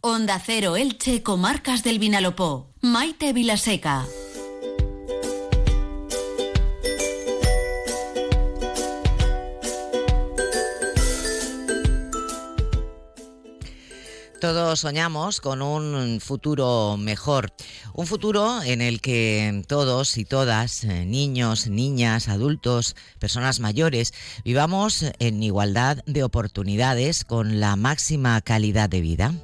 Onda Cero Elche, Comarcas del Vinalopó. Maite Vilaseca. Todos soñamos con un futuro mejor, un futuro en el que todos y todas, eh, niños, niñas, adultos, personas mayores, vivamos en igualdad de oportunidades con la máxima calidad de vida.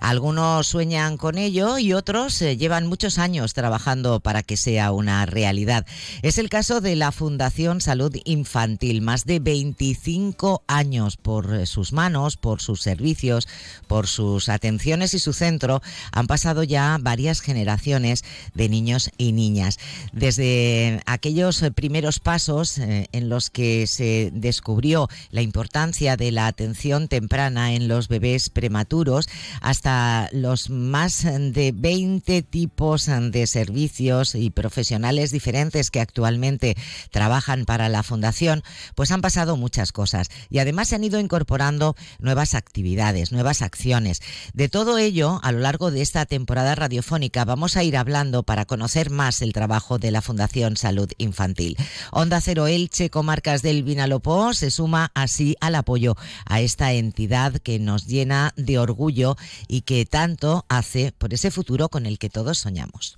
Algunos sueñan con ello y otros eh, llevan muchos años trabajando para que sea una realidad. Es el caso de la Fundación Salud Infantil, más de 25 años por eh, sus manos, por sus servicios, por sus atenciones y su centro han pasado ya varias generaciones de niños y niñas. Desde aquellos primeros pasos eh, en los que se descubrió la importancia de la atención temprana en los bebés prematuros hasta los más de 20 tipos de servicios y profesionales diferentes que actualmente trabajan para la Fundación, pues han pasado muchas cosas y además se han ido incorporando nuevas actividades, nuevas acciones. De todo ello, a lo largo de esta temporada radiofónica vamos a ir hablando para conocer más el trabajo de la Fundación Salud Infantil. Onda Cero Elche, Comarcas del Vinalopó, se suma así al apoyo a esta entidad que nos llena de orgullo y que tanto hace por ese futuro con el que todos soñamos.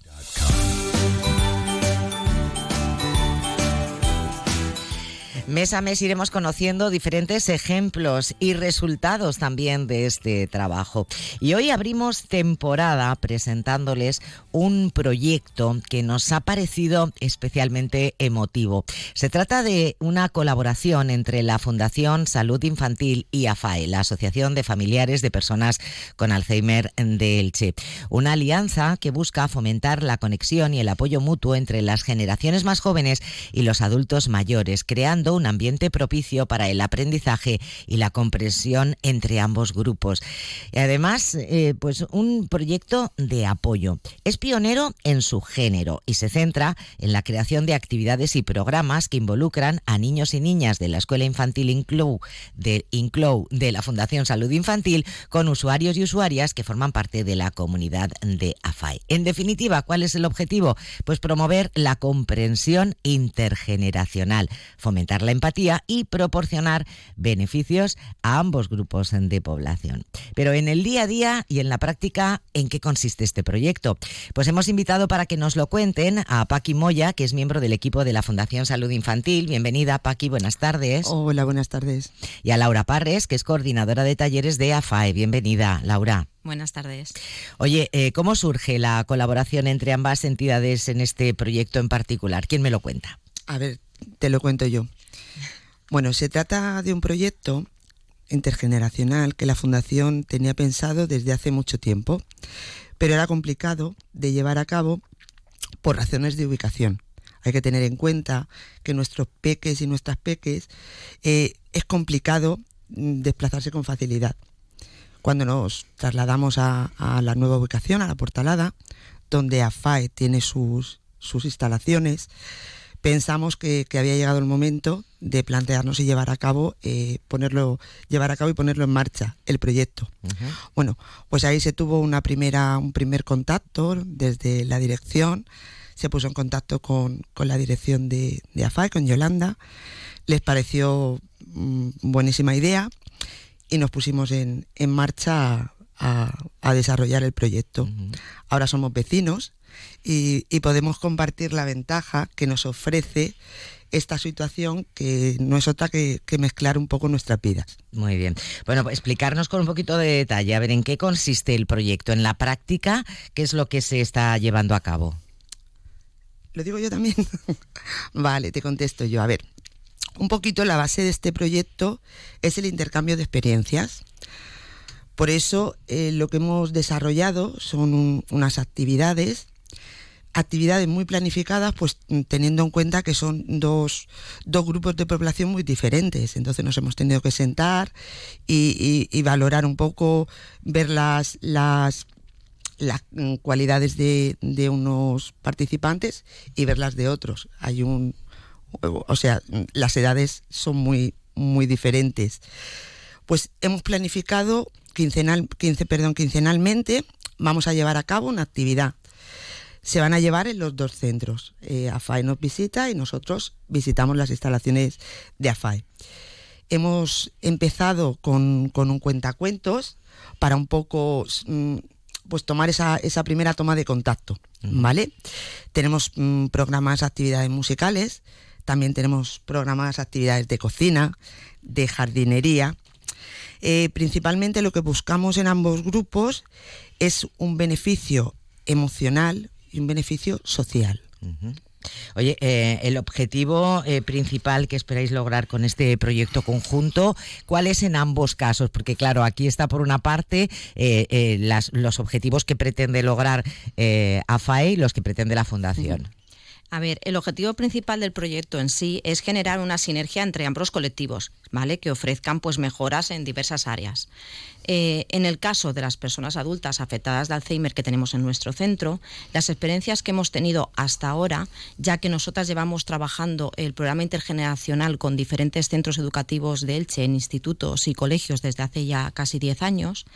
Mes a mes iremos conociendo diferentes ejemplos y resultados también de este trabajo. Y hoy abrimos temporada presentándoles un proyecto que nos ha parecido especialmente emotivo. Se trata de una colaboración entre la Fundación Salud Infantil y AFAE, la Asociación de Familiares de Personas con Alzheimer de Elche. Una alianza que busca fomentar la conexión y el apoyo mutuo entre las generaciones más jóvenes y los adultos mayores, creando un ambiente propicio para el aprendizaje y la comprensión entre ambos grupos. Y además, eh, pues un proyecto de apoyo. Es pionero en su género y se centra en la creación de actividades y programas que involucran a niños y niñas de la Escuela Infantil Inclou de, Inclou de la Fundación Salud Infantil con usuarios y usuarias que forman parte de la comunidad de AFAI. En definitiva, ¿cuál es el objetivo? Pues promover la comprensión intergeneracional, fomentar la empatía y proporcionar beneficios a ambos grupos de población. Pero en el día a día y en la práctica, ¿en qué consiste este proyecto? Pues hemos invitado para que nos lo cuenten a Paqui Moya, que es miembro del equipo de la Fundación Salud Infantil. Bienvenida, Paqui, buenas tardes. Hola, buenas tardes. Y a Laura Parres, que es coordinadora de talleres de AFAE. Bienvenida, Laura. Buenas tardes. Oye, eh, ¿cómo surge la colaboración entre ambas entidades en este proyecto en particular? ¿Quién me lo cuenta? A ver, te lo cuento yo. Bueno, se trata de un proyecto intergeneracional que la Fundación tenía pensado desde hace mucho tiempo, pero era complicado de llevar a cabo por razones de ubicación. Hay que tener en cuenta que nuestros peques y nuestras peques eh, es complicado mm, desplazarse con facilidad. Cuando nos trasladamos a, la nueva ubicación, a la Portalada, donde AFAE tiene sus, sus instalaciones, pensamos que, había llegado el momento de plantearnos y llevar a cabo, eh, ponerlo, llevar a cabo y ponerlo en marcha el proyecto. Bueno, pues ahí se tuvo una primera, un primer contacto desde la dirección, se puso en contacto con, la dirección de, de AFAE, con Yolanda, les pareció mm, buenísima idea y nos pusimos en, marcha a, desarrollar el proyecto. Ahora somos vecinos y, podemos compartir la ventaja que nos ofrece esta situación que no es otra que, mezclar un poco nuestras vidas. Muy bien. Bueno, explicarnos con un poquito de detalle, a ver, ¿en qué consiste el proyecto? En la práctica, ¿qué es lo que se está llevando a cabo? ¿Lo digo yo también? vale, te contesto yo. A ver, un poquito la base de este proyecto es el intercambio de experiencias. Por eso eh, lo que hemos desarrollado son unas actividades actividades muy planificadas, pues teniendo en cuenta que son dos, grupos de población muy diferentes. Entonces nos hemos tenido que sentar y, valorar un poco, ver las, las, las cualidades de, de, unos participantes y ver las de otros. Hay un, o sea, las edades son muy, muy diferentes. Pues hemos planificado quincenal, perdón, quincenalmente, vamos a llevar a cabo una actividad. Se van a llevar en los dos centros. Eh, AFAE nos visita y nosotros visitamos las instalaciones de AFAE. Hemos empezado con, un cuentacuentos para un poco mm, pues tomar esa, primera toma de contacto, ¿vale? Tenemos mm, programas, actividades musicales, también tenemos programas, actividades de cocina, de jardinería. Eh, principalmente lo que buscamos en ambos grupos es un beneficio emocional y un beneficio social. Oye, eh, el objetivo eh, principal que esperáis lograr con este proyecto conjunto, ¿cuál es en ambos casos? Porque claro, aquí está por una parte eh, los objetivos que pretende lograr AFAE y los que pretende la Fundación. A ver, el objetivo principal del proyecto en sí es generar una sinergia entre ambos colectivos, ¿vale? Que ofrezcan pues mejoras en diversas áreas. Eh, en el caso de las personas adultas afectadas de Alzheimer que tenemos en nuestro centro, las experiencias que hemos tenido hasta ahora, ya que nosotras llevamos trabajando el programa intergeneracional con diferentes centros educativos de Elche, en institutos y colegios desde hace ya casi 10 años,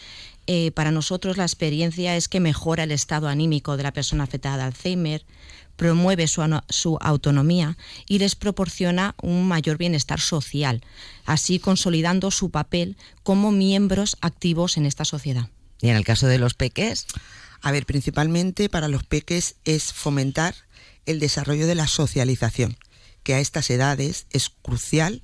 eh, para nosotros la experiencia es que mejora el estado anímico de la persona afectada de Alzheimer, promueve su, autonomía y les proporciona un mayor bienestar social, así consolidando su papel como miembros activos en esta sociedad. ¿Y en el caso de los peques? A ver, principalmente para los peques es fomentar el desarrollo de la socialización, que a estas edades es crucial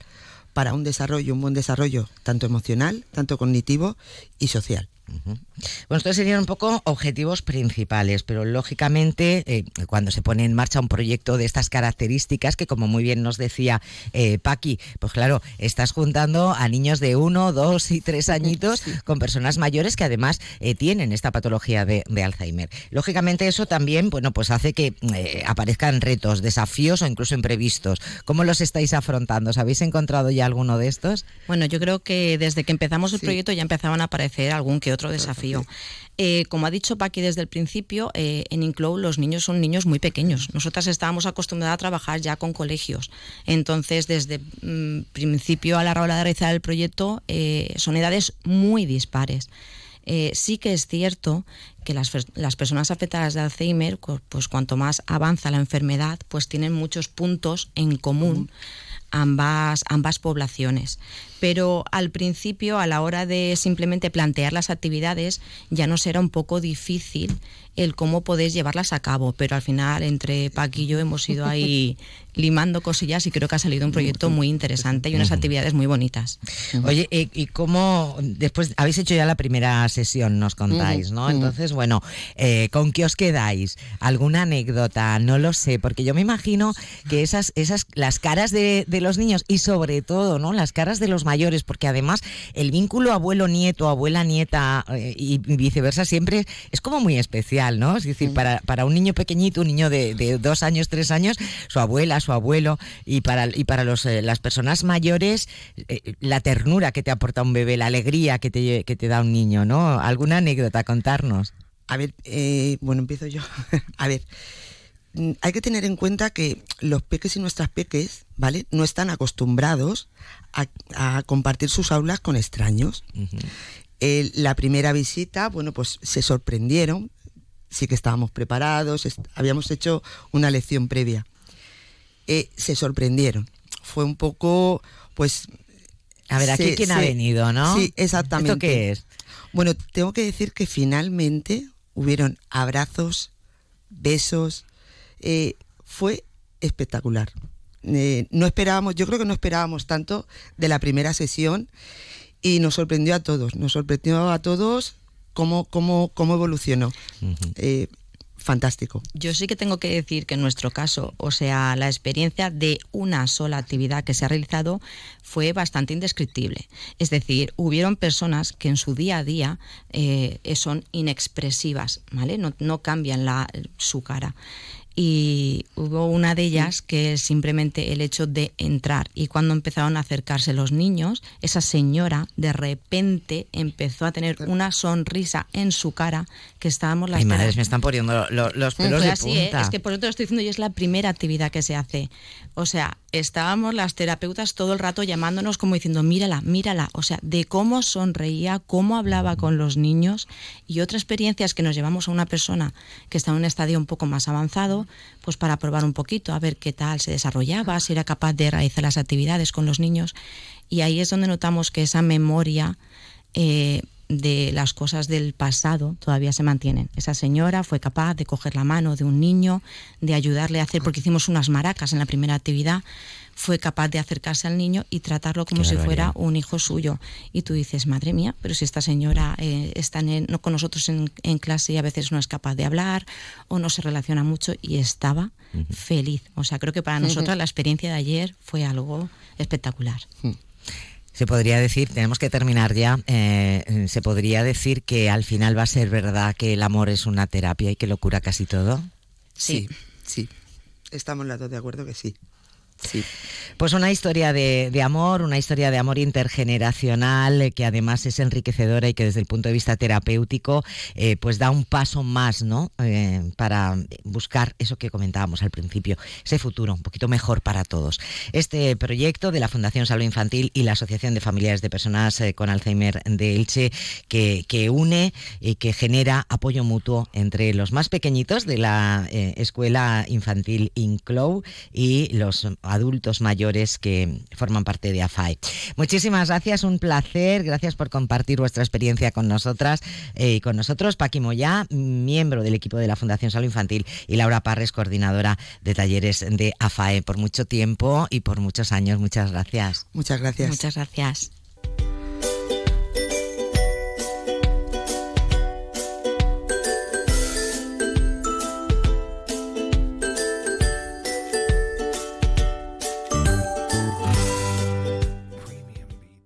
para un desarrollo, un buen desarrollo, tanto emocional, tanto cognitivo y social. Bueno, estos serían un poco objetivos principales, pero lógicamente eh, cuando se pone en marcha un proyecto de estas características, que como muy bien nos decía eh, Paqui, pues claro, estás juntando a niños de uno, dos y tres añitos con personas mayores que además eh, tienen esta patología de, Alzheimer. Lógicamente eso también, bueno, pues hace que eh, aparezcan retos, desafíos o incluso imprevistos. ¿Cómo los estáis afrontando? ¿Os habéis encontrado ya alguno de estos? Bueno, yo creo que desde que empezamos el proyecto ya empezaban a aparecer algún que otro desafío. Eh, como ha dicho Paqui desde el principio, eh, en Inclow los niños son niños muy pequeños. Nosotras estábamos acostumbradas a trabajar ya con colegios. Entonces, desde mm, principio a la hora de realizar el proyecto, eh, son edades muy dispares. sí que es cierto que las, personas afectadas de Alzheimer, pues cuanto más avanza la enfermedad, pues tienen muchos puntos en común ambas, ambas poblaciones. Pero al principio, a la hora de simplemente plantear las actividades, ya nos era un poco difícil el cómo podéis llevarlas a cabo, pero al final entre Pac y yo hemos ido ahí limando cosillas y creo que ha salido un proyecto muy interesante y unas actividades muy bonitas. Oye, ¿y cómo después habéis hecho ya la primera sesión, nos contáis, ¿no? Entonces, bueno, eh, ¿con qué os quedáis? ¿Alguna anécdota? No lo sé, porque yo me imagino que esas, esas, las caras de, los niños y sobre todo, ¿no? Las caras de los mayores, porque además el vínculo abuelo-nieto, abuela-nieta eh, y viceversa siempre es como muy especial, ¿no? Es decir, para, para un niño pequeñito, un niño de, de dos años, tres años, su abuela, su abuelo y para, y para los, eh, las personas mayores eh, la ternura que te aporta un bebé, la alegría que te, que te da un niño, ¿no? ¿Alguna anécdota contarnos? A ver, bueno, empiezo yo. a ver, hay que tener en cuenta que los peques y nuestras peques, ¿vale? No están acostumbrados a, compartir sus aulas con extraños. la primera visita, bueno, pues se sorprendieron, sí que estábamos preparados, habíamos hecho una lección previa. Eh, se sorprendieron. Fue un poco, pues... A ver, aquí quién ha venido, ¿no? Sí, exactamente. ¿Esto qué es? Bueno, tengo que decir que finalmente hubieron abrazos, besos, eh, fue espectacular. Eh, no esperábamos, yo creo que no esperábamos tanto de la primera sesión y nos sorprendió a todos, nos sorprendió a todos cómo, cómo, cómo evolucionó fantástico. Yo sí que tengo que decir que en nuestro caso, o sea, la experiencia de una sola actividad que se ha realizado fue bastante indescriptible. Es decir, hubieron personas que en su día a día eh, son inexpresivas, ¿vale? No, no cambian la, su cara y hubo una de ellas que es simplemente el hecho de entrar y cuando empezaron a acercarse los niños, esa señora de repente empezó a tener una sonrisa en su cara que estábamos las Ay, madres, me están poniendo los pelos de así, ¿eh? punta. Es que por te lo estoy diciendo yo, es la primera actividad que se hace. O sea, estábamos las terapeutas todo el rato llamándonos como diciendo, mírala, mírala, o sea, de cómo sonreía, cómo hablaba con los niños y otras experiencias que nos llevamos a una persona que está en un estadio un poco más avanzado, pues para probar un poquito, a ver qué tal se desarrollaba, si era capaz de realizar las actividades con los niños. Y ahí es donde notamos que esa memoria eh, de las cosas del pasado todavía se mantienen. Esa señora fue capaz de coger la mano de un niño, de ayudarle a hacer, porque hicimos unas maracas en la primera actividad, fue capaz de acercarse al niño y tratarlo como si fuera un hijo suyo. Y tú dices, madre mía, pero si esta señora eh, está no con nosotros en, clase y a veces no es capaz de hablar o no se relaciona mucho y estaba feliz. O sea, creo que para nosotros la experiencia de ayer fue algo espectacular. Mm. Se podría decir, tenemos que terminar ya, eh, se podría decir que al final va a ser verdad que el amor es una terapia y que lo cura casi todo. Sí, sí, estamos las dos de acuerdo que sí. Sí. Pues una historia de, amor, una historia de amor intergeneracional eh, que además es enriquecedora y que desde el punto de vista terapéutico eh, pues da un paso más ¿no? Eh, para buscar eso que comentábamos al principio, ese futuro un poquito mejor para todos. Este proyecto de la Fundación Salud Infantil y la Asociación de Familiares de Personas con Alzheimer de Elche que une y que genera apoyo mutuo entre los más pequeñitos de la Escuela Infantil Inclow y los adultos mayores que forman parte de AFAE. Muchísimas gracias, un placer, gracias por compartir vuestra experiencia con nosotras eh, y con nosotros. Paqui Moya, miembro del equipo de la Fundación Salud Infantil, y Laura Parres, coordinadora de talleres de AFAE, por mucho tiempo y por muchos años. Muchas gracias. Muchas gracias. Muchas gracias.